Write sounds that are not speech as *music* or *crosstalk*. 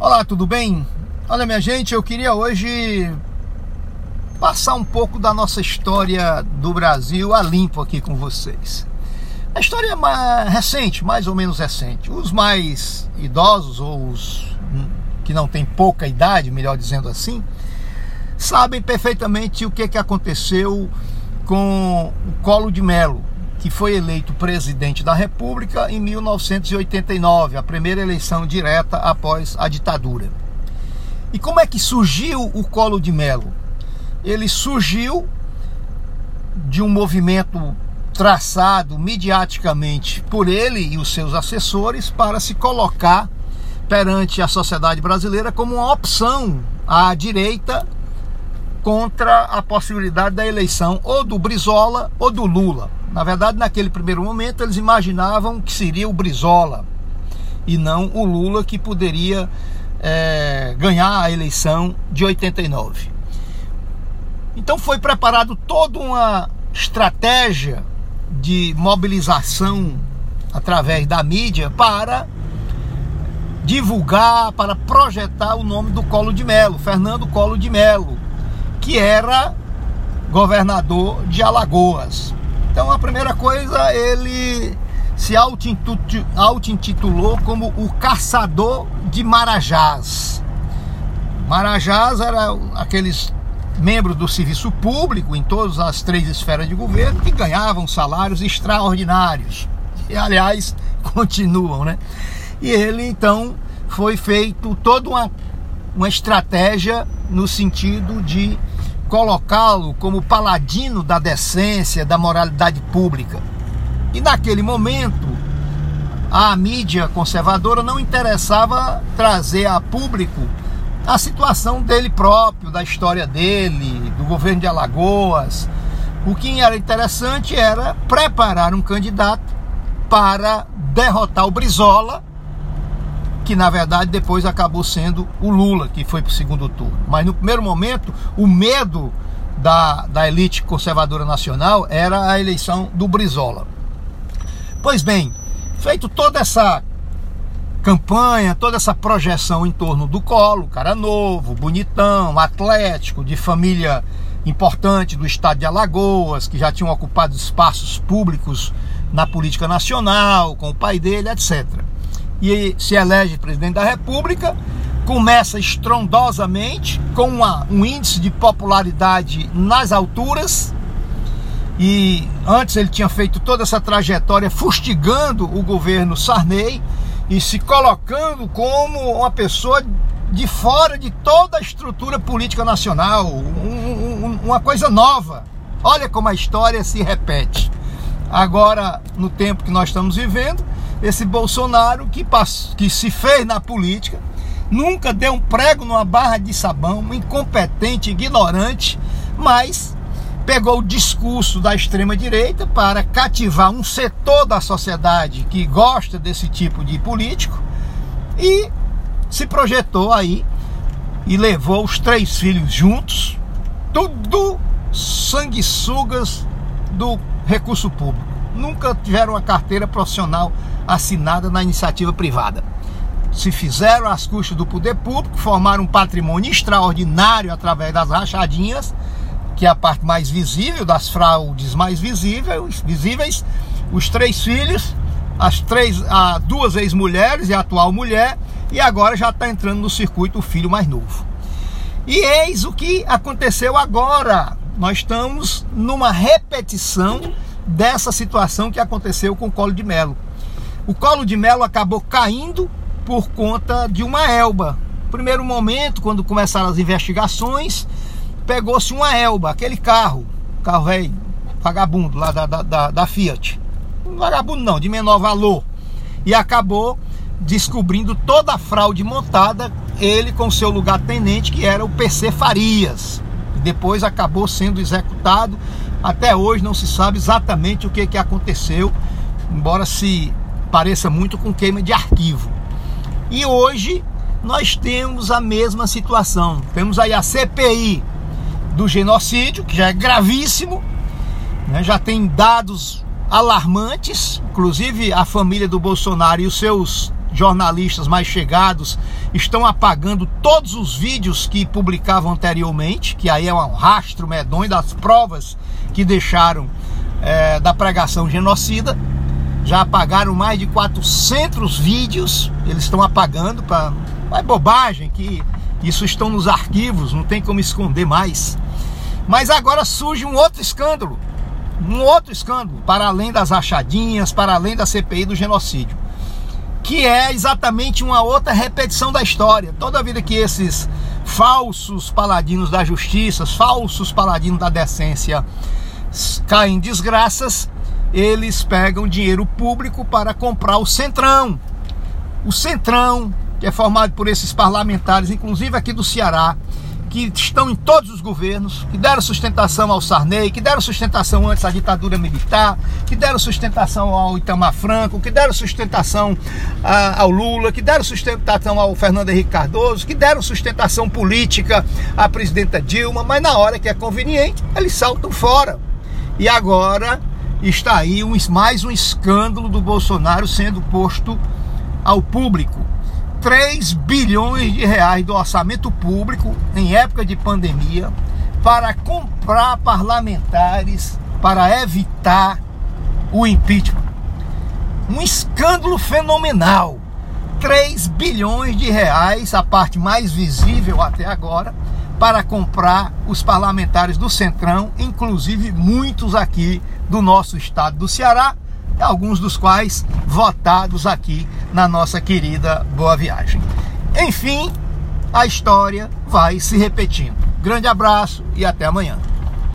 Olá, tudo bem? Olha, minha gente, eu queria hoje passar um pouco da nossa história do Brasil a limpo aqui com vocês. A história é recente, mais ou menos recente. Os mais idosos, ou os que não têm pouca idade, melhor dizendo assim, sabem perfeitamente o que, que aconteceu com o Colo de Melo, que foi eleito presidente da República em 1989, a primeira eleição direta após a ditadura. E como é que surgiu o Colo de Melo? Ele surgiu de um movimento traçado mediaticamente por ele e os seus assessores para se colocar perante a sociedade brasileira como uma opção à direita contra a possibilidade da eleição ou do Brizola ou do Lula. Na verdade, naquele primeiro momento, eles imaginavam que seria o Brizola e não o Lula que poderia é, ganhar a eleição de 89. Então foi preparado toda uma estratégia de mobilização através da mídia para divulgar, para projetar o nome do Colo de Melo, Fernando Colo de Melo, que era governador de Alagoas. Então a primeira coisa, ele se auto-intitulou como o caçador de Marajás. Marajás era aqueles membros do serviço público em todas as três esferas de governo que ganhavam salários extraordinários. E aliás, *laughs* continuam, né? E ele então foi feito toda uma, uma estratégia no sentido de colocá-lo como paladino da decência, da moralidade pública. E naquele momento, a mídia conservadora não interessava trazer a público a situação dele próprio, da história dele, do governo de Alagoas. O que era interessante era preparar um candidato para derrotar o Brizola que na verdade depois acabou sendo o Lula, que foi para o segundo turno. Mas no primeiro momento, o medo da, da elite conservadora nacional era a eleição do Brizola. Pois bem, feito toda essa campanha, toda essa projeção em torno do colo, cara novo, bonitão, atlético, de família importante do estado de Alagoas, que já tinham ocupado espaços públicos na política nacional, com o pai dele, etc e se elege presidente da República, começa estrondosamente, com uma, um índice de popularidade nas alturas. E antes ele tinha feito toda essa trajetória fustigando o governo Sarney e se colocando como uma pessoa de fora de toda a estrutura política nacional, um, um, uma coisa nova. Olha como a história se repete. Agora, no tempo que nós estamos vivendo, esse Bolsonaro que, passou, que se fez na política, nunca deu um prego numa barra de sabão, incompetente, ignorante, mas pegou o discurso da extrema direita para cativar um setor da sociedade que gosta desse tipo de político e se projetou aí e levou os três filhos juntos, tudo sanguessugas do recurso público. Nunca tiveram uma carteira profissional assinada na iniciativa privada. Se fizeram as custas do poder público, formaram um patrimônio extraordinário através das rachadinhas, que é a parte mais visível, das fraudes mais visíveis, visíveis os três filhos, as três, a, duas ex-mulheres e a atual mulher, e agora já está entrando no circuito o filho mais novo. E eis o que aconteceu agora. Nós estamos numa repetição dessa situação que aconteceu com o Colo de Melo. O colo de melo acabou caindo por conta de uma elba. Primeiro momento, quando começaram as investigações, pegou-se uma elba, aquele carro, carro velho, vagabundo lá da, da, da Fiat. Vagabundo não, de menor valor. E acabou descobrindo toda a fraude montada, ele com seu lugar tenente, que era o PC Farias. Depois acabou sendo executado. Até hoje não se sabe exatamente o que, que aconteceu, embora se pareça muito com queima de arquivo. E hoje nós temos a mesma situação. Temos aí a CPI do genocídio, que já é gravíssimo, né? já tem dados alarmantes, inclusive a família do Bolsonaro e os seus jornalistas mais chegados estão apagando todos os vídeos que publicavam anteriormente, que aí é um rastro medonho das provas que deixaram é, da pregação genocida. Já apagaram mais de 400 vídeos, eles estão apagando para. É bobagem que isso estão nos arquivos, não tem como esconder mais. Mas agora surge um outro escândalo, um outro escândalo, para além das rachadinhas, para além da CPI do genocídio que é exatamente uma outra repetição da história. Toda vida que esses falsos paladinos da justiça, falsos paladinos da decência caem em desgraças, eles pegam dinheiro público para comprar o Centrão. O Centrão, que é formado por esses parlamentares, inclusive aqui do Ceará, que estão em todos os governos, que deram sustentação ao Sarney, que deram sustentação antes à ditadura militar, que deram sustentação ao Itamar Franco, que deram sustentação a, ao Lula, que deram sustentação ao Fernando Henrique Cardoso, que deram sustentação política à presidenta Dilma, mas na hora que é conveniente, eles saltam fora. E agora está aí um, mais um escândalo do Bolsonaro sendo posto ao público. 3 bilhões de reais do orçamento público em época de pandemia para comprar parlamentares para evitar o impeachment. Um escândalo fenomenal. 3 bilhões de reais, a parte mais visível até agora, para comprar os parlamentares do Centrão, inclusive muitos aqui do nosso estado do Ceará, alguns dos quais votados aqui na nossa querida Boa Viagem. Enfim, a história vai se repetindo. Grande abraço e até amanhã.